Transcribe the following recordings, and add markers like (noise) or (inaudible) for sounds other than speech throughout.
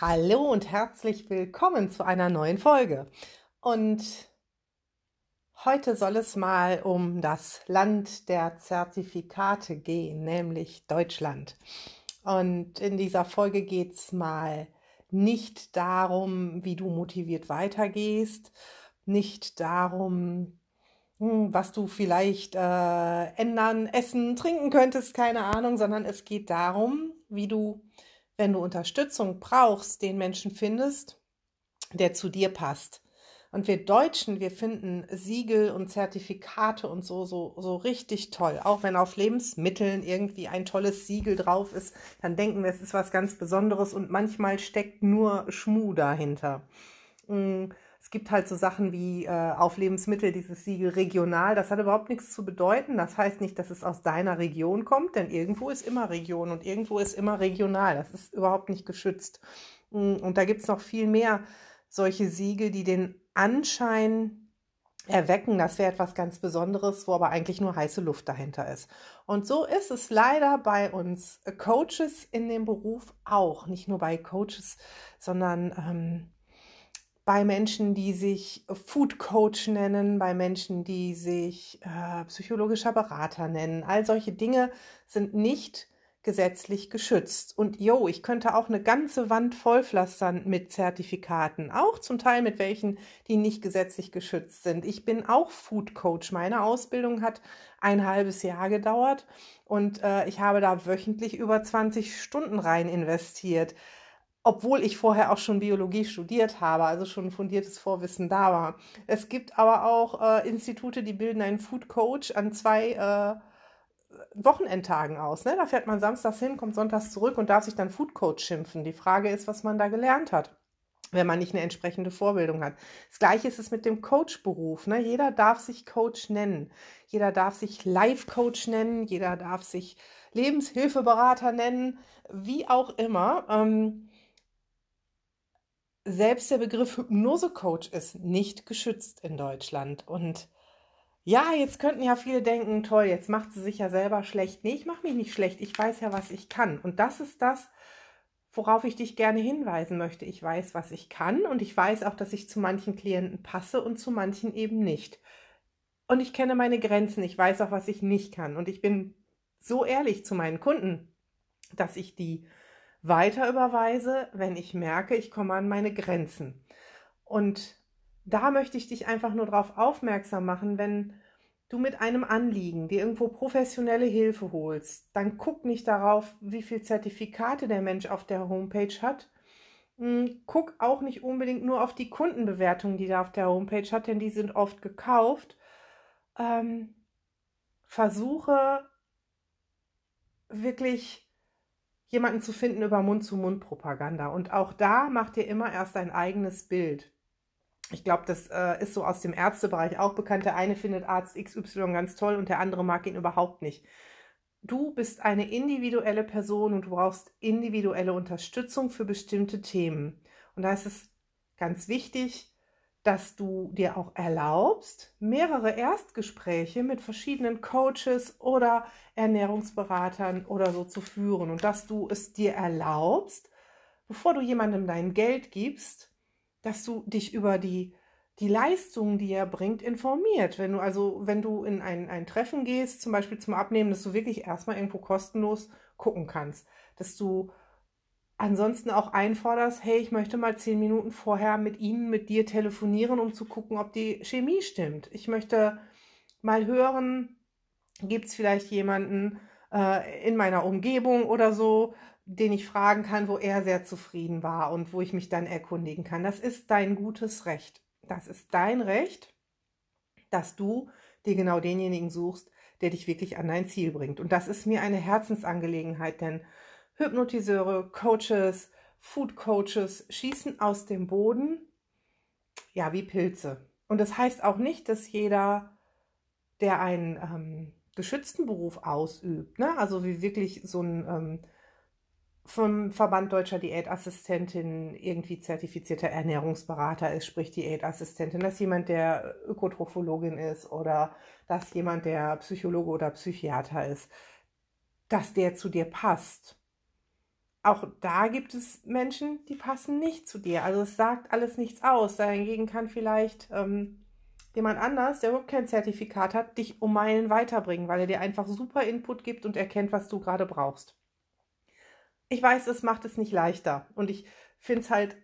Hallo und herzlich willkommen zu einer neuen Folge. Und heute soll es mal um das Land der Zertifikate gehen, nämlich Deutschland. Und in dieser Folge geht es mal nicht darum, wie du motiviert weitergehst, nicht darum, hm, was du vielleicht äh, ändern, essen, trinken könntest, keine Ahnung, sondern es geht darum, wie du wenn du Unterstützung brauchst, den Menschen findest, der zu dir passt. Und wir Deutschen, wir finden Siegel und Zertifikate und so, so, so richtig toll. Auch wenn auf Lebensmitteln irgendwie ein tolles Siegel drauf ist, dann denken wir, es ist was ganz Besonderes und manchmal steckt nur Schmu dahinter. Mm, es gibt halt so Sachen wie äh, auf Lebensmittel dieses Siegel regional. Das hat überhaupt nichts zu bedeuten. Das heißt nicht, dass es aus deiner Region kommt, denn irgendwo ist immer Region und irgendwo ist immer regional. Das ist überhaupt nicht geschützt. Mm, und da gibt es noch viel mehr solche Siegel, die den Anschein erwecken, das wäre etwas ganz Besonderes, wo aber eigentlich nur heiße Luft dahinter ist. Und so ist es leider bei uns Coaches in dem Beruf auch. Nicht nur bei Coaches, sondern ähm, bei Menschen, die sich Food Coach nennen, bei Menschen, die sich äh, psychologischer Berater nennen. All solche Dinge sind nicht gesetzlich geschützt. Und jo, ich könnte auch eine ganze Wand vollpflastern mit Zertifikaten, auch zum Teil mit welchen, die nicht gesetzlich geschützt sind. Ich bin auch Food Coach. Meine Ausbildung hat ein halbes Jahr gedauert und äh, ich habe da wöchentlich über 20 Stunden rein investiert obwohl ich vorher auch schon Biologie studiert habe, also schon fundiertes Vorwissen da war. Es gibt aber auch äh, Institute, die bilden einen Food Coach an zwei äh, Wochenendtagen aus. Ne? Da fährt man samstags hin, kommt sonntags zurück und darf sich dann Food Coach schimpfen. Die Frage ist, was man da gelernt hat wenn man nicht eine entsprechende Vorbildung hat. Das gleiche ist es mit dem Coach-Beruf. Ne? Jeder darf sich Coach nennen. Jeder darf sich Life-Coach nennen. Jeder darf sich Lebenshilfeberater nennen. Wie auch immer. Ähm, selbst der Begriff Hypnosecoach ist nicht geschützt in Deutschland. Und ja, jetzt könnten ja viele denken, toll, jetzt macht sie sich ja selber schlecht. Nee, ich mache mich nicht schlecht. Ich weiß ja, was ich kann. Und das ist das, worauf ich dich gerne hinweisen möchte. Ich weiß, was ich kann und ich weiß auch, dass ich zu manchen Klienten passe und zu manchen eben nicht. Und ich kenne meine Grenzen. Ich weiß auch, was ich nicht kann. Und ich bin so ehrlich zu meinen Kunden, dass ich die weiter überweise, wenn ich merke, ich komme an meine Grenzen. Und da möchte ich dich einfach nur darauf aufmerksam machen, wenn du mit einem Anliegen dir irgendwo professionelle Hilfe holst, dann guck nicht darauf, wie viele Zertifikate der Mensch auf der Homepage hat. Hm, guck auch nicht unbedingt nur auf die Kundenbewertungen, die er auf der Homepage hat, denn die sind oft gekauft. Ähm, versuche wirklich jemanden zu finden über Mund-zu-Mund-Propaganda. Und auch da macht ihr immer erst ein eigenes Bild. Ich glaube, das äh, ist so aus dem Ärztebereich auch bekannt. Der eine findet Arzt XY ganz toll und der andere mag ihn überhaupt nicht. Du bist eine individuelle Person und du brauchst individuelle Unterstützung für bestimmte Themen. Und da ist es ganz wichtig, dass du dir auch erlaubst, mehrere Erstgespräche mit verschiedenen Coaches oder Ernährungsberatern oder so zu führen und dass du es dir erlaubst, bevor du jemandem dein Geld gibst, dass du dich über die die Leistungen, die er bringt, informiert. Wenn du also, wenn du in ein, ein Treffen gehst, zum Beispiel zum Abnehmen, dass du wirklich erstmal irgendwo kostenlos gucken kannst, dass du ansonsten auch einforderst, hey, ich möchte mal zehn Minuten vorher mit Ihnen, mit dir telefonieren, um zu gucken, ob die Chemie stimmt. Ich möchte mal hören, gibt es vielleicht jemanden äh, in meiner Umgebung oder so, den ich fragen kann, wo er sehr zufrieden war und wo ich mich dann erkundigen kann. Das ist dein gutes Recht. Das ist dein Recht, dass du dir genau denjenigen suchst, der dich wirklich an dein Ziel bringt. Und das ist mir eine Herzensangelegenheit, denn Hypnotiseure, Coaches, Food Coaches schießen aus dem Boden, ja, wie Pilze. Und das heißt auch nicht, dass jeder, der einen ähm, geschützten Beruf ausübt, ne? also wie wirklich so ein ähm, vom Verband Deutscher Diätassistentin irgendwie zertifizierter Ernährungsberater ist, sprich Diätassistentin, dass jemand, der Ökotrophologin ist oder dass jemand, der Psychologe oder Psychiater ist, dass der zu dir passt. Auch da gibt es Menschen, die passen nicht zu dir. Also es sagt alles nichts aus. Dahingegen kann vielleicht ähm, jemand anders, der überhaupt kein Zertifikat hat, dich um Meilen weiterbringen, weil er dir einfach super Input gibt und erkennt, was du gerade brauchst. Ich weiß, es macht es nicht leichter. Und ich finde es halt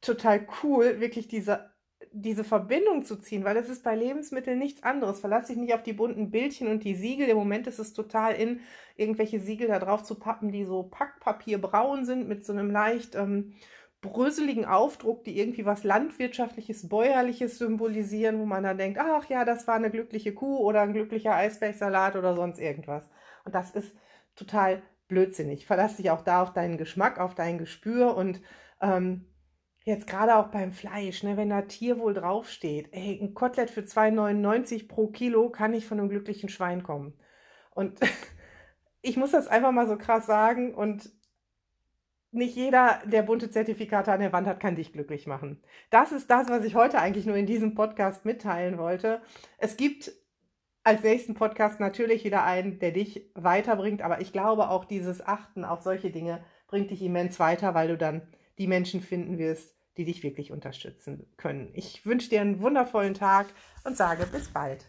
total cool, wirklich diese diese Verbindung zu ziehen, weil das ist bei Lebensmitteln nichts anderes. Verlass dich nicht auf die bunten Bildchen und die Siegel. Im Moment ist es total in, irgendwelche Siegel da drauf zu pappen, die so Packpapierbraun sind mit so einem leicht ähm, bröseligen Aufdruck, die irgendwie was Landwirtschaftliches, Bäuerliches symbolisieren, wo man dann denkt, ach ja, das war eine glückliche Kuh oder ein glücklicher Eisbergsalat oder sonst irgendwas. Und das ist total blödsinnig. Verlass dich auch da auf deinen Geschmack, auf dein Gespür und ähm, Jetzt gerade auch beim Fleisch, ne, wenn da Tierwohl draufsteht, ey, ein Kotelett für 2,99 pro Kilo kann nicht von einem glücklichen Schwein kommen. Und (laughs) ich muss das einfach mal so krass sagen und nicht jeder, der bunte Zertifikate an der Wand hat, kann dich glücklich machen. Das ist das, was ich heute eigentlich nur in diesem Podcast mitteilen wollte. Es gibt als nächsten Podcast natürlich wieder einen, der dich weiterbringt, aber ich glaube auch dieses Achten auf solche Dinge bringt dich immens weiter, weil du dann die Menschen finden wirst, die dich wirklich unterstützen können. Ich wünsche dir einen wundervollen Tag und sage bis bald.